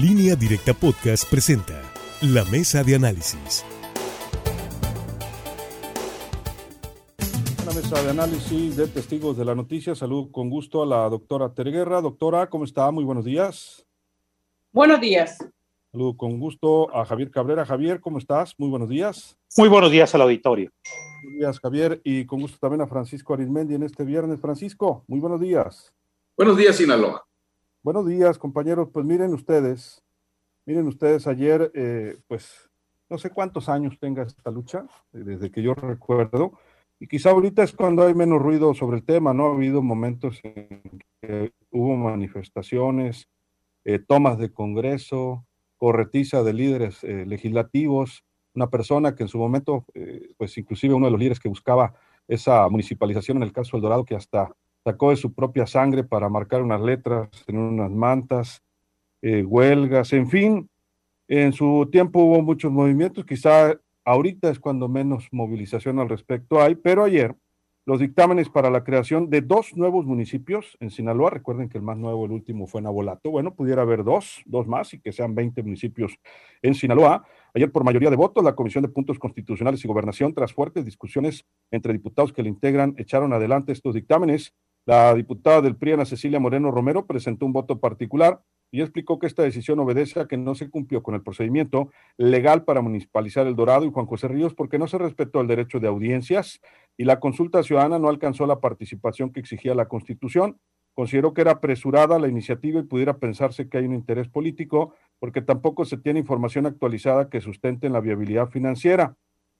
Línea Directa Podcast presenta La Mesa de Análisis. La mesa de análisis de testigos de la noticia. Saludo con gusto a la doctora Terguerra. Doctora, ¿cómo está? Muy buenos días. Buenos días. Saludo con gusto a Javier Cabrera. Javier, ¿cómo estás? Muy buenos días. Muy buenos días al auditorio. Buenos días, Javier. Y con gusto también a Francisco Arismendi en este viernes. Francisco, muy buenos días. Buenos días, Sinaloa. Buenos días, compañeros. Pues miren ustedes, miren ustedes, ayer, eh, pues no sé cuántos años tenga esta lucha, eh, desde que yo recuerdo, y quizá ahorita es cuando hay menos ruido sobre el tema, ¿no? Ha habido momentos en que hubo manifestaciones, eh, tomas de Congreso, corretiza de líderes legislativos, una persona que en su momento, pues inclusive uno de los líderes que buscaba esa municipalización en el caso del Dorado, que hasta sacó de su propia sangre para marcar unas letras en unas mantas, eh, huelgas, en fin. En su tiempo hubo muchos movimientos, quizá ahorita es cuando menos movilización al respecto hay, pero ayer los dictámenes para la creación de dos nuevos municipios en Sinaloa, recuerden que el más nuevo, el último fue en Abolato, bueno, pudiera haber dos, dos más y que sean 20 municipios en Sinaloa. Ayer por mayoría de votos, la Comisión de Puntos Constitucionales y Gobernación, tras fuertes discusiones entre diputados que le integran, echaron adelante estos dictámenes la diputada del PRI, Ana Cecilia Moreno Romero, presentó un voto particular y explicó que esta decisión obedece a que no se cumplió con el procedimiento legal para municipalizar el Dorado y Juan José Ríos porque no se respetó el derecho de audiencias y la consulta ciudadana no alcanzó la participación que exigía la Constitución. Consideró que era apresurada la iniciativa y pudiera pensarse que hay un interés político porque tampoco se tiene información actualizada que sustente la viabilidad financiera.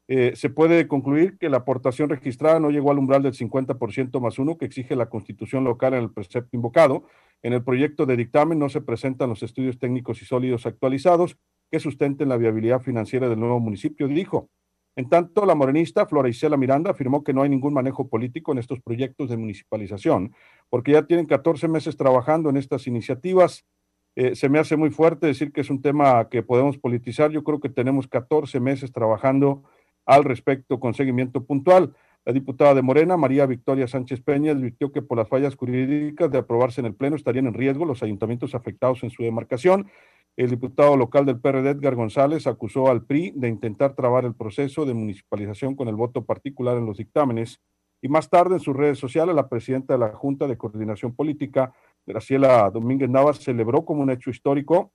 Eh, se puede concluir que la aportación registrada no llegó al umbral del 50% más uno que exige la constitución local en el precepto invocado. En el proyecto de dictamen no se presentan los estudios técnicos y sólidos actualizados que sustenten la viabilidad financiera del nuevo municipio, dijo. En tanto, la morenista Flora Isela Miranda afirmó que no hay ningún manejo político en estos proyectos de municipalización, porque ya tienen 14 meses trabajando en estas iniciativas. Eh, se me hace muy fuerte decir que es un tema que podemos politizar. Yo creo que tenemos 14 meses trabajando al respecto con seguimiento puntual. La diputada de Morena, María Victoria Sánchez Peña, advirtió que por las fallas jurídicas de aprobarse en el Pleno estarían en riesgo los ayuntamientos afectados en su demarcación. El diputado local del PRD, Edgar González, acusó al PRI de intentar trabar el proceso de municipalización con el voto particular en los dictámenes. Y más tarde, en sus redes sociales, la presidenta de la Junta de Coordinación Política, Graciela Domínguez Navas, celebró como un hecho histórico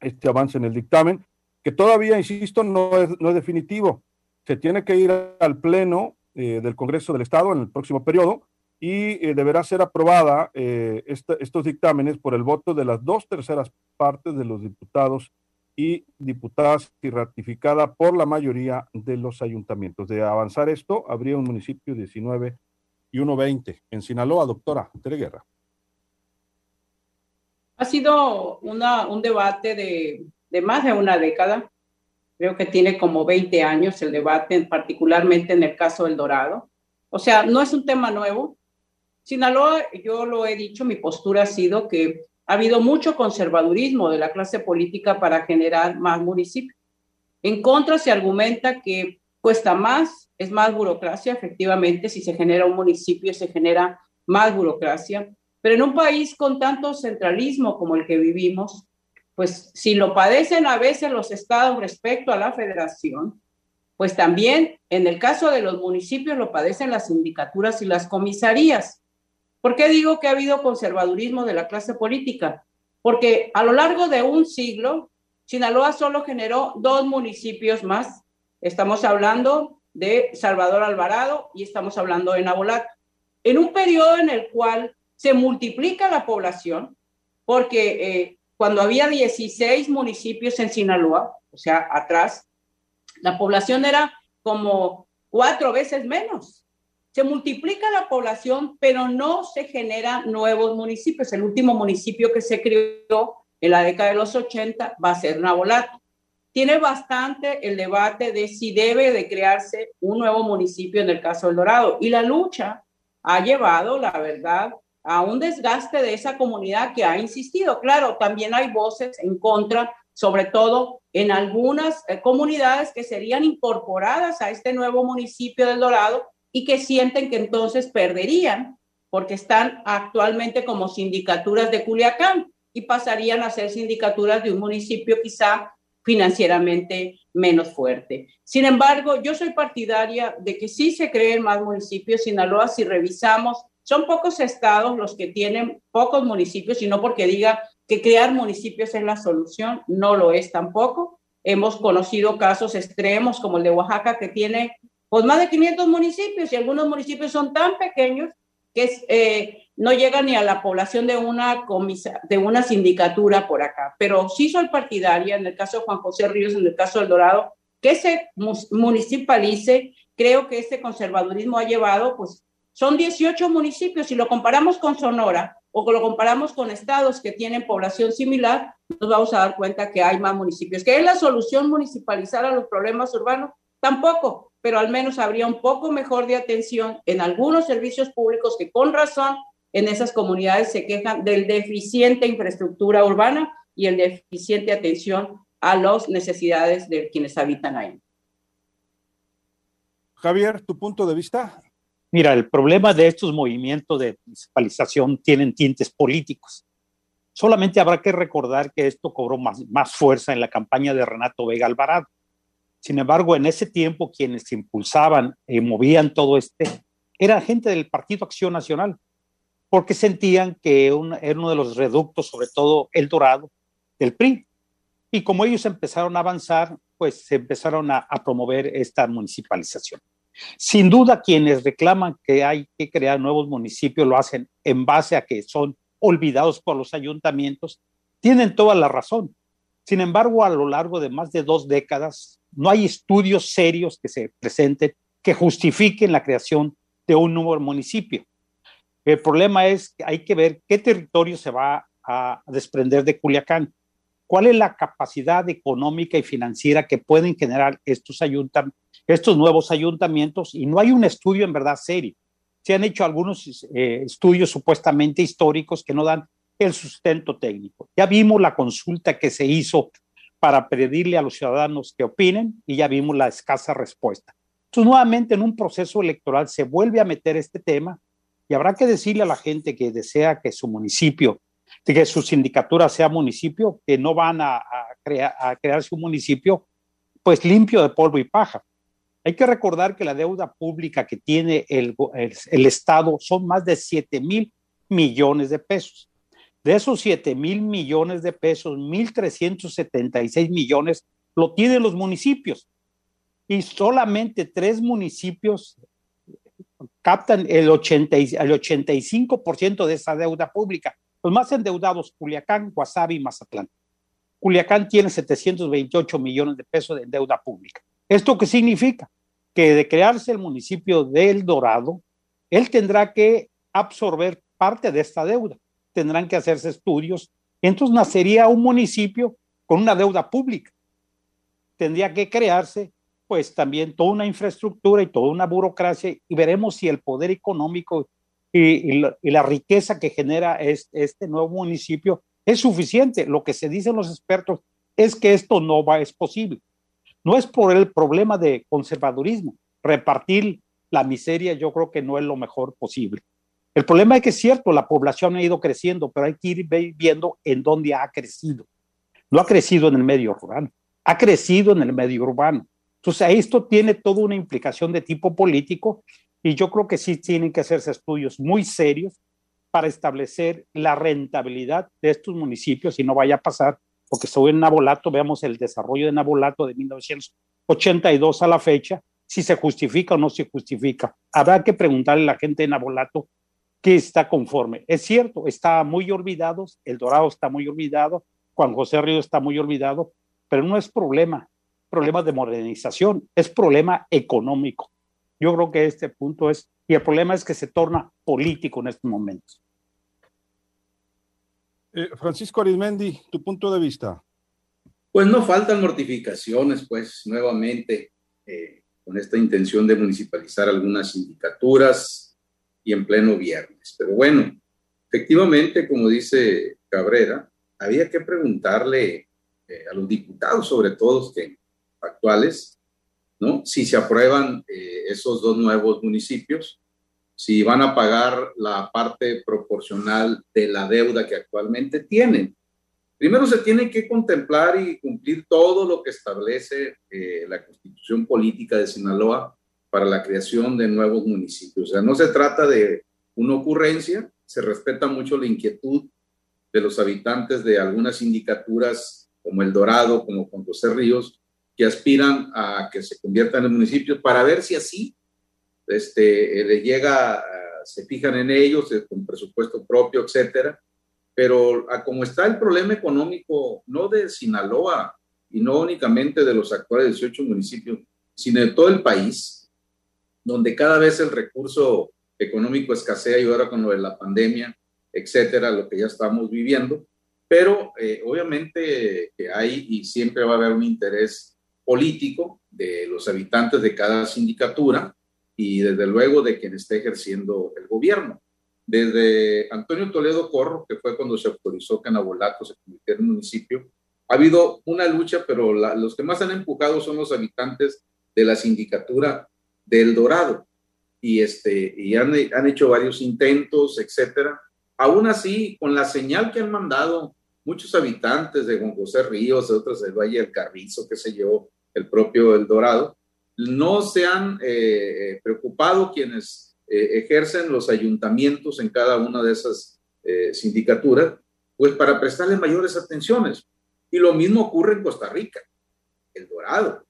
este avance en el dictamen, que todavía, insisto, no es, no es definitivo se tiene que ir al Pleno eh, del Congreso del Estado en el próximo periodo y eh, deberá ser aprobada eh, estos dictámenes por el voto de las dos terceras partes de los diputados y diputadas y ratificada por la mayoría de los ayuntamientos. De avanzar esto, habría un municipio 19 y 120 en Sinaloa, doctora Tere Guerra. Ha sido una, un debate de, de más de una década Creo que tiene como 20 años el debate, particularmente en el caso del Dorado. O sea, no es un tema nuevo. Sinaloa, yo lo he dicho, mi postura ha sido que ha habido mucho conservadurismo de la clase política para generar más municipios. En contra se argumenta que cuesta más, es más burocracia, efectivamente, si se genera un municipio se genera más burocracia, pero en un país con tanto centralismo como el que vivimos, pues si lo padecen a veces los estados respecto a la federación, pues también en el caso de los municipios lo padecen las sindicaturas y las comisarías. ¿Por qué digo que ha habido conservadurismo de la clase política? Porque a lo largo de un siglo, Sinaloa solo generó dos municipios más. Estamos hablando de Salvador Alvarado y estamos hablando de Nabolato. En un periodo en el cual se multiplica la población, porque eh, cuando había 16 municipios en Sinaloa, o sea, atrás, la población era como cuatro veces menos. Se multiplica la población, pero no se generan nuevos municipios. El último municipio que se creó en la década de los 80 va a ser Nabolato. Tiene bastante el debate de si debe de crearse un nuevo municipio en el caso del Dorado. Y la lucha ha llevado, la verdad, a un desgaste de esa comunidad que ha insistido. Claro, también hay voces en contra, sobre todo en algunas eh, comunidades que serían incorporadas a este nuevo municipio del Dorado y que sienten que entonces perderían porque están actualmente como sindicaturas de Culiacán. y pasarían a ser sindicaturas de un municipio quizá financieramente menos fuerte. Sin embargo, yo soy partidaria de que sí se creen más municipios. Sinaloa, si revisamos, son pocos estados los que tienen pocos municipios, y no porque diga que crear municipios es la solución, no lo es tampoco. Hemos conocido casos extremos como el de Oaxaca, que tiene pues, más de 500 municipios y algunos municipios son tan pequeños que eh, no llega ni a la población de una, de una sindicatura por acá. Pero sí soy partidaria, en el caso de Juan José Ríos, en el caso del Dorado, que se municipalice. Creo que este conservadurismo ha llevado, pues son 18 municipios. Si lo comparamos con Sonora o lo comparamos con estados que tienen población similar, nos vamos a dar cuenta que hay más municipios. ¿Qué es la solución municipalizar a los problemas urbanos? Tampoco pero al menos habría un poco mejor de atención en algunos servicios públicos que con razón en esas comunidades se quejan del deficiente infraestructura urbana y el deficiente atención a las necesidades de quienes habitan ahí. Javier, ¿tu punto de vista? Mira, el problema de estos movimientos de municipalización tienen tintes políticos. Solamente habrá que recordar que esto cobró más, fuerza en la campaña de Renato Vega Alvarado sin embargo, en ese tiempo quienes impulsaban y movían todo este era gente del Partido Acción Nacional, porque sentían que era uno de los reductos, sobre todo el Dorado, del PRI. Y como ellos empezaron a avanzar, pues se empezaron a, a promover esta municipalización. Sin duda, quienes reclaman que hay que crear nuevos municipios lo hacen en base a que son olvidados por los ayuntamientos, tienen toda la razón. Sin embargo, a lo largo de más de dos décadas, no hay estudios serios que se presenten que justifiquen la creación de un nuevo municipio. El problema es que hay que ver qué territorio se va a desprender de Culiacán, cuál es la capacidad económica y financiera que pueden generar estos, estos nuevos ayuntamientos y no hay un estudio en verdad serio. Se han hecho algunos eh, estudios supuestamente históricos que no dan el sustento técnico. Ya vimos la consulta que se hizo para pedirle a los ciudadanos que opinen y ya vimos la escasa respuesta. Entonces, nuevamente en un proceso electoral se vuelve a meter este tema y habrá que decirle a la gente que desea que su municipio, que su sindicatura sea municipio, que no van a, crear, a crearse un municipio pues limpio de polvo y paja. Hay que recordar que la deuda pública que tiene el, Estado son más de 7 mil millones de pesos. De esos 7 mil millones de pesos, 1.376 millones lo tienen los municipios. Y solamente tres municipios captan el, 80, el 85% de esa deuda pública. Los más endeudados, Culiacán, Guasave y Mazatlán. Culiacán tiene 728 millones de pesos de deuda pública. ¿Esto qué significa? Que de crearse el municipio de El Dorado, él tendrá que absorber parte de esta deuda tendrán que hacerse estudios. Entonces nacería un municipio con una deuda pública. Tendría que crearse pues también toda una infraestructura y toda una burocracia y veremos si el poder económico y, la, riqueza que genera este, nuevo municipio es suficiente. Lo que se dicen los expertos es que esto no va, es posible. No es por el problema de conservadurismo. Repartir la miseria yo creo que no es lo mejor posible. El problema es que es cierto, la población ha ido creciendo, pero hay que ir viendo en dónde ha crecido. No ha crecido en el medio rural, ha crecido en el medio urbano. Entonces, esto tiene toda una implicación de tipo político y yo creo que sí tienen que hacerse estudios muy serios para establecer la rentabilidad de estos municipios y no vaya a pasar, porque en Nabolato, veamos el desarrollo de Nabolato de 1982 a la fecha, si se justifica o no se justifica. Habrá que preguntarle a la gente de Nabolato que está conforme. Es cierto, está muy olvidado, El Dorado está muy olvidado, Juan José Río está muy olvidado, pero no es problema, problema de modernización, es problema económico. Yo creo que este punto es, y el problema es que se torna político en estos momentos. Eh, Francisco Arizmendi, tu punto de vista. Pues no faltan mortificaciones, pues nuevamente, eh, con esta intención de municipalizar algunas sindicaturas, y en pleno viernes. Pero bueno, efectivamente, como dice Cabrera, había que preguntarle eh, a los diputados, sobre todo que actuales, ¿no? Si se aprueban esos dos nuevos municipios, si van a pagar la parte proporcional de la deuda que actualmente tienen. Primero se tiene que contemplar y cumplir todo lo que establece eh, la constitución política de Sinaloa para la creación de nuevos municipios. O sea, no se trata de una ocurrencia, se respeta mucho la inquietud de los habitantes de algunas sindicaturas como El Dorado, como Juan Ríos, que aspiran a que se conviertan en municipios para ver si así este, le llega, se fijan en ellos eh, con presupuesto propio, etcétera. Pero a como está el problema económico, no de Sinaloa y no únicamente de los actuales 18 municipios, sino de todo el país, donde cada vez el recurso económico escasea y ahora con lo de la pandemia, etcétera, lo que ya estamos viviendo. Pero eh, obviamente que hay y siempre va a haber un interés político de los habitantes de cada sindicatura y desde luego de quien esté ejerciendo el gobierno. Desde Antonio Toledo Corro, que fue cuando se autorizó que Nabolato se convirtiera en municipio, ha habido una lucha, pero los que más han empujado son los habitantes de la sindicatura del Dorado. Y, este, y han, han hecho varios intentos, etcétera. Aún así, con la señal que han mandado muchos habitantes de Juan Ríos, de otros del Valle del Carrizo, qué sé yo, el propio El Dorado, no se han eh, eh, preocupado quienes eh, ejercen los ayuntamientos en cada una de esas sindicaturas, pues para prestarle mayores atenciones. Y lo mismo ocurre en Costa Rica, El Dorado,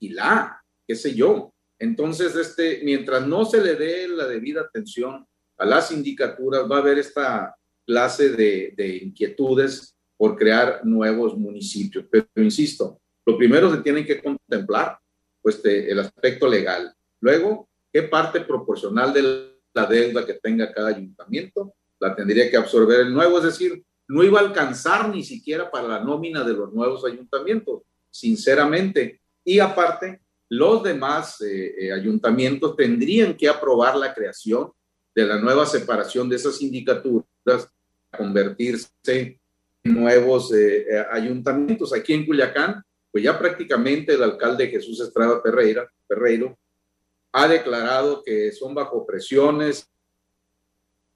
la, qué sé yo. Entonces, este, mientras no se le dé la debida atención a las sindicaturas, va a haber esta clase de, de inquietudes por crear nuevos municipios. Pero insisto, lo primero se tiene que contemplar pues, el aspecto legal. Luego, ¿qué parte proporcional de la deuda que tenga cada ayuntamiento la tendría que absorber el nuevo? Es decir, no iba a alcanzar ni siquiera para la nómina de los nuevos ayuntamientos, sinceramente. Y aparte, los demás eh, eh, ayuntamientos tendrían que aprobar la creación de la nueva separación de esas sindicaturas convertirse en nuevos eh, ayuntamientos. Aquí en Culiacán pues ya prácticamente el alcalde Jesús Estrada Ferreira, Ferreiro ha declarado que son bajo presiones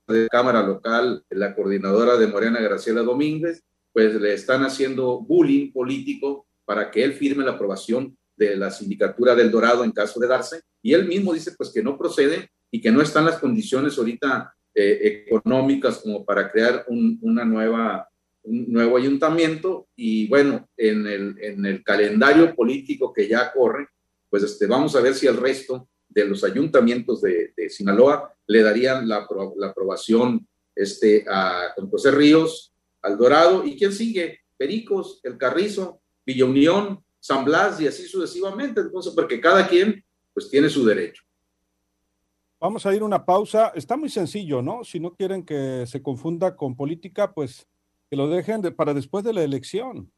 de Cámara Local, la coordinadora de Morena Graciela Domínguez, pues le están haciendo bullying político para que él firme la aprobación de la sindicatura del Dorado en caso de darse, y él mismo dice pues que no procede y que no están las condiciones ahorita eh, económicas como para crear una nueva un nuevo ayuntamiento y bueno, en el, en el calendario político que ya corre, pues este, vamos a ver si el resto de los ayuntamientos de, Sinaloa le darían la, la, aprobación este, a José Ríos, al Dorado y quién sigue, Pericos, El Carrizo, Villa Unión, San Blas y así sucesivamente. Entonces, porque cada quien pues tiene su derecho. Vamos a ir una pausa. Está muy sencillo, ¿no? Si no quieren que se confunda con política, pues que lo dejen para después de la elección,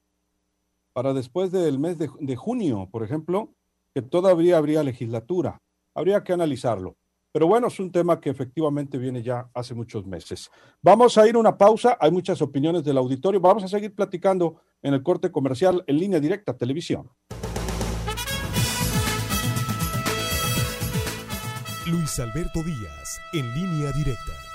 para después del mes de, de, junio, por ejemplo, que todavía habría legislatura. Habría que analizarlo. Pero bueno, es un tema que efectivamente viene ya hace muchos meses. Vamos a ir a una pausa. Hay muchas opiniones del auditorio. Vamos a seguir platicando en el corte comercial en línea directa televisión. Luis Alberto Díaz, en línea directa.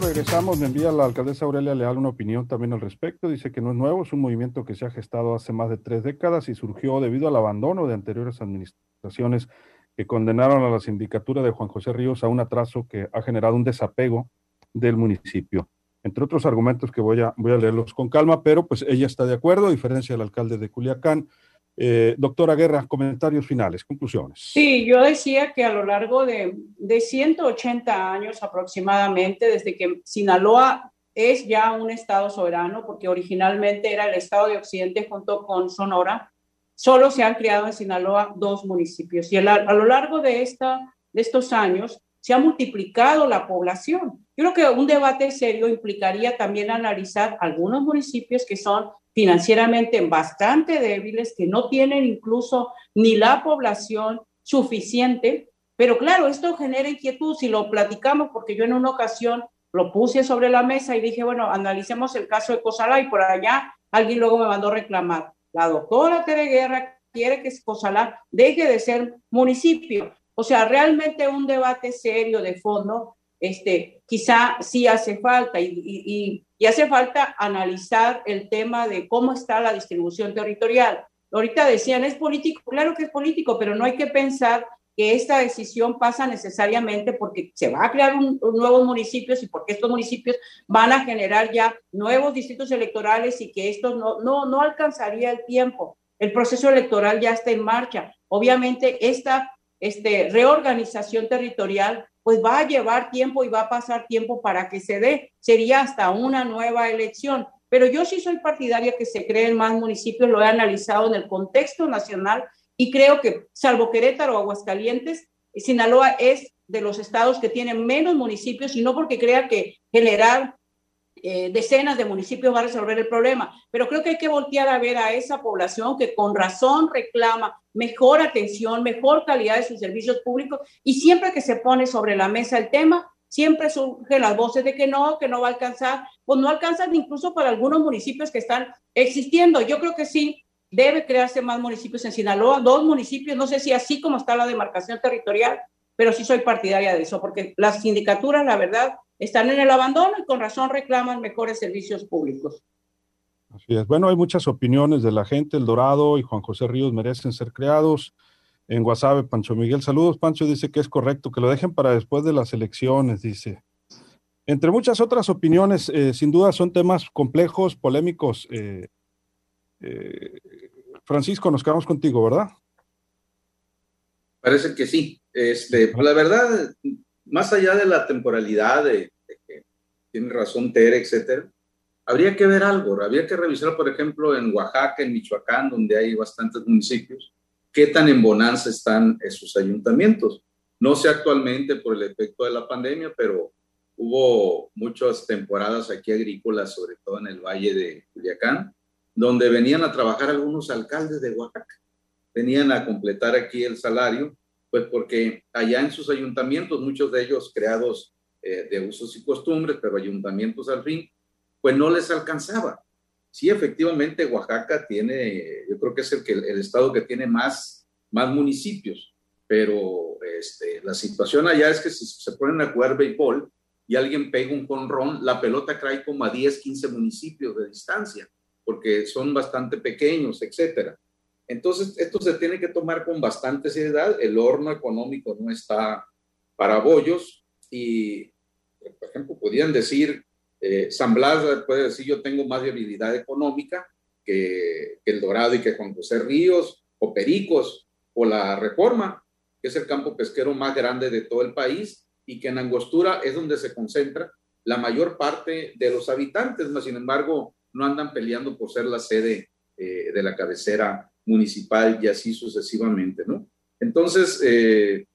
Regresamos, me envía la alcaldesa Aurelia Leal una opinión también al respecto. Dice que no es nuevo, es un movimiento que se ha gestado hace más de tres décadas y surgió debido al abandono de anteriores administraciones que condenaron a la sindicatura de Juan José Ríos a un atraso que ha generado un desapego del municipio. Entre otros argumentos que voy a, voy a leerlos con calma, pero pues ella está de acuerdo, a diferencia del alcalde de Culiacán, eh, doctora Guerra, comentarios finales, conclusiones. Sí, yo decía que a lo largo de, de 180 años aproximadamente, desde que Sinaloa es ya un estado soberano, porque originalmente era el estado de Occidente junto con Sonora, solo se han creado en Sinaloa dos municipios y a, a lo largo de, esta, de estos años se ha multiplicado la población. Yo creo que un debate serio implicaría también analizar algunos municipios que son financieramente bastante débiles, que no tienen incluso ni la población suficiente. Pero claro, esto genera inquietud si lo platicamos, porque yo en una ocasión lo puse sobre la mesa y dije, bueno, analicemos el caso de Cosalá y por allá alguien luego me mandó reclamar. La doctora Tere Guerra quiere que Cosalá deje de ser municipio. O sea, realmente un debate serio de fondo, este, quizá sí hace falta y, y, hace falta analizar el tema de cómo está la distribución territorial. Ahorita decían, es político, claro que es político, pero no hay que pensar que esta decisión pasa necesariamente porque se va a crear un, nuevos municipios y porque estos municipios van a generar ya nuevos distritos electorales y que esto no, no, no alcanzaría el tiempo. El proceso electoral ya está en marcha. Obviamente esta este, reorganización territorial pues va a llevar tiempo y va a pasar tiempo para que se dé. Sería hasta una nueva elección. Pero yo sí soy partidaria que se creen más municipios, lo he analizado en el contexto nacional y creo que, salvo Querétaro o Aguascalientes, Sinaloa es de los estados que tienen menos municipios y no porque crea que generar eh, decenas de municipios va a resolver el problema, pero creo que hay que voltear a ver a esa población que con razón reclama mejor atención, mejor calidad de sus servicios públicos y siempre que se pone sobre la mesa el tema, siempre surgen las voces de que no, que no va a alcanzar, pues no alcanzan incluso para algunos municipios que están existiendo. Yo creo que sí, debe crearse más municipios en Sinaloa, dos municipios, no sé si así como está la demarcación territorial, pero sí soy partidaria de eso, porque las sindicaturas, la verdad, están en el abandono y con razón reclaman mejores servicios públicos. Así es. Bueno, hay muchas opiniones de la gente. El Dorado y Juan José Ríos merecen ser creados. En WhatsApp, Pancho Miguel, saludos. Pancho dice que es correcto, que lo dejen para después de las elecciones, dice. Entre muchas otras opiniones, eh, sin duda son temas complejos, polémicos. Eh, eh, Francisco, nos quedamos contigo, ¿verdad? Parece que sí. Este, pues, la verdad, más allá de la temporalidad, de, que tiene razón Tere, etcétera, habría que ver algo. Habría que revisar, por ejemplo, en Oaxaca, en Michoacán, donde hay bastantes municipios, qué tan en bonanza están esos ayuntamientos. No sé actualmente por el efecto de la pandemia, pero hubo muchas temporadas aquí agrícolas, sobre todo en el valle de Culiacán, donde venían a trabajar algunos alcaldes de Oaxaca. Venían a completar aquí el salario, pues porque allá en sus ayuntamientos, muchos de ellos creados eh, de usos y costumbres, pero ayuntamientos al fin, pues no les alcanzaba. Sí, efectivamente, Oaxaca tiene, yo creo que es el, que, el estado que tiene más, más municipios, pero este, la situación allá es que si se ponen a jugar béisbol y alguien pega un conrón, la pelota cae como a 10, 15 municipios de distancia porque son bastante pequeños, etcétera. Entonces, esto se tiene que tomar con bastante seriedad. El horno económico no está para bollos y, por ejemplo, podrían decir, eh, San Blas puede decir, yo tengo más viabilidad económica que, que, El Dorado y que Juan José Ríos o Pericos o la Reforma, que es el campo pesquero más grande de todo el país y que en Angostura es donde se concentra la mayor parte de los habitantes, más sin embargo, no andan peleando por ser la sede eh, de la cabecera municipal y así sucesivamente, ¿no? Entonces, eh,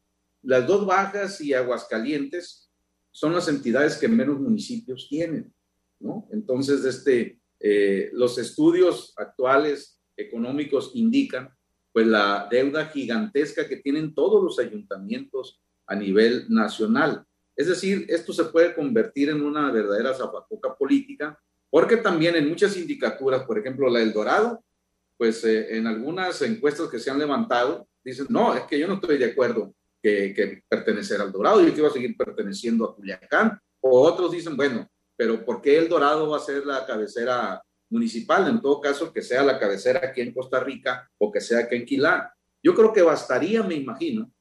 las dos bajas y Aguascalientes son las entidades que menos municipios tienen, ¿no? Entonces, este, eh, los estudios actuales económicos indican pues la deuda gigantesca que tienen todos los ayuntamientos a nivel nacional. Es decir, esto se puede convertir en una verdadera zapacoca política porque también en muchas sindicaturas, por ejemplo la del Dorado, pues eh, en algunas encuestas que se han levantado, dicen, no, es que yo no estoy de acuerdo que, que pertenecer al Dorado, yo quiero seguir perteneciendo a Culiacán. O otros dicen, bueno, pero ¿por qué el Dorado va a ser la cabecera municipal? En todo caso, que sea la cabecera aquí en Costa Rica o que sea aquí en Quilá. Yo creo que bastaría, me imagino,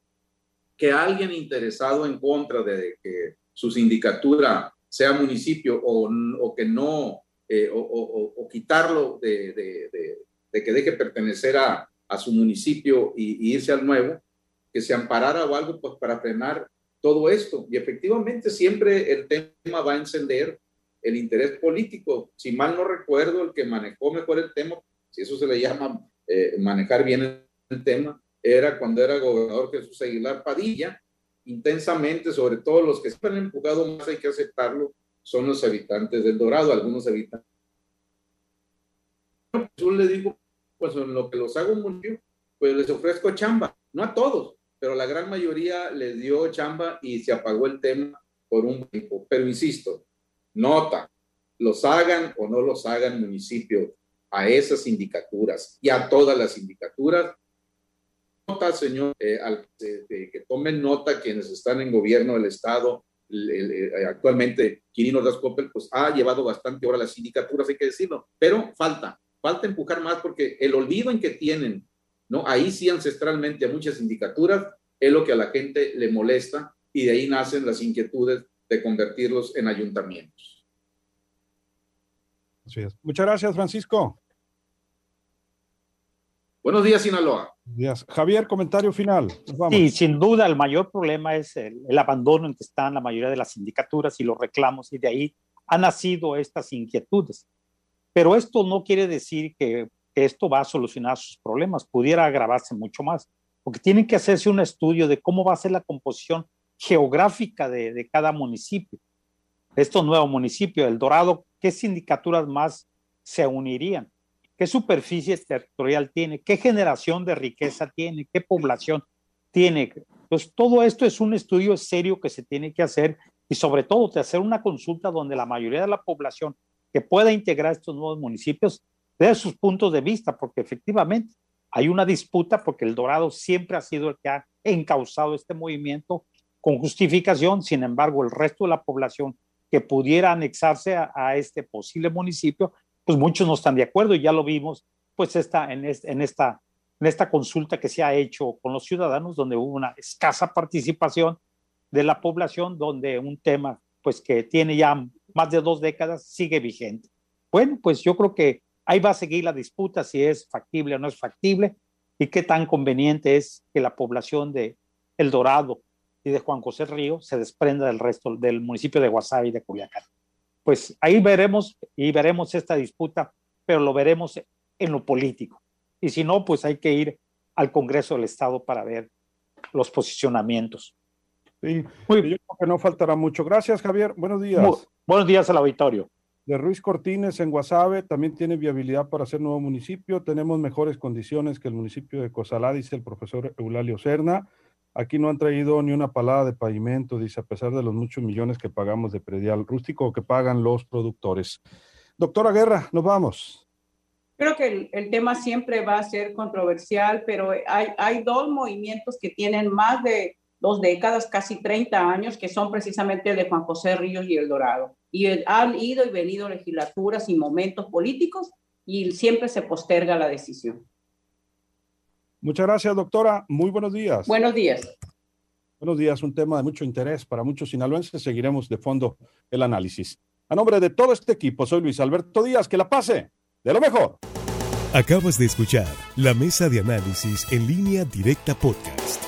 que alguien interesado en contra de que su sindicatura sea municipio o, o que no, eh, o, o, quitarlo de, de, de, que deje pertenecer a, a su municipio y, irse al nuevo, que se amparara o algo pues, para frenar todo esto. Y efectivamente siempre el tema va a encender el interés político. Si mal no recuerdo, el que manejó mejor el tema, si eso se le llama eh, manejar bien el tema, era cuando era gobernador Jesús Aguilar Padilla, intensamente, sobre todo los que se han empujado más, hay que aceptarlo, son los habitantes del Dorado, algunos habitantes. Yo le digo, pues en lo que los hago mucho, pues les ofrezco chamba, no a todos, pero la gran mayoría les dio chamba y se apagó el tema por un tiempo. Pero insisto, nota, los hagan o no los hagan municipios, a esas sindicaturas y a todas las sindicaturas, nota, señor, eh, que tomen nota quienes están en gobierno del Estado. actualmente, Quirino Das pues ha llevado bastante ahora las sindicaturas, hay que decirlo, pero falta, falta empujar más porque el olvido en que tienen, ¿no? Ahí sí ancestralmente a muchas sindicaturas es lo que a la gente le molesta y de ahí nacen las inquietudes de convertirlos en ayuntamientos. Así es. Muchas gracias, Francisco. Buenos días, Sinaloa. Días. Javier, comentario final. Sí, sin duda el mayor problema es el, el, abandono en que están la mayoría de las sindicaturas y los reclamos y de ahí han nacido estas inquietudes. Pero esto no quiere decir que, esto va a solucionar sus problemas, pudiera agravarse mucho más, porque tienen que hacerse un estudio de cómo va a ser la composición geográfica de, de cada municipio. Estos nuevos municipios, El Dorado, ¿qué sindicaturas más se unirían? ¿Qué superficie territorial tiene? ¿Qué generación de riqueza tiene? ¿Qué población tiene? Pues todo esto es un estudio serio que se tiene que hacer y sobre todo de hacer una consulta donde la mayoría de la población que pueda integrar estos nuevos municipios dé sus puntos de vista, porque efectivamente hay una disputa porque el Dorado siempre ha sido el que ha encauzado este movimiento con justificación, sin embargo, el resto de la población que pudiera anexarse a, este posible municipio, pues muchos no están de acuerdo. Y ya lo vimos pues esta, en, en, esta, en esta consulta que se ha hecho con los ciudadanos, donde hubo una escasa participación de la población, donde un tema pues que tiene ya más de dos décadas sigue vigente. Bueno, pues yo creo que ahí va a seguir la disputa si es factible o no es factible y qué tan conveniente es que la población de El Dorado y de Juan José Río se desprenda del resto del municipio de Guasave y de Culiacán. Pues ahí veremos y veremos esta disputa, pero lo veremos en lo político. Y si no, pues hay que ir al Congreso del Estado para ver los posicionamientos. Sí, Muy, yo creo que no faltará mucho. Gracias, Javier. Buenos días. buenos días al auditorio. De Ruiz Cortines en Guasave también tiene viabilidad para ser nuevo municipio. Tenemos mejores condiciones que el municipio de Cosalá, dice el profesor Eulalio Serna. Aquí no han traído ni una palada de pavimento, dice, a pesar de los muchos millones que pagamos de predial rústico que pagan los productores. Doctora Guerra, nos vamos. Creo que el, tema siempre va a ser controversial, pero hay, hay dos movimientos que tienen más de dos décadas, casi 30 años, que son precisamente el de Juan José Ríos y el Dorado. Y han ido y venido legislaturas y momentos políticos y siempre se posterga la decisión. Muchas gracias, doctora. Muy buenos días. Buenos días. Buenos días, un tema de mucho interés para muchos sinaloenses. Seguiremos de fondo el análisis. A nombre de todo este equipo, soy Luis Alberto Díaz. Que la pase de lo mejor. Acabas de escuchar la mesa de análisis en línea directa podcast.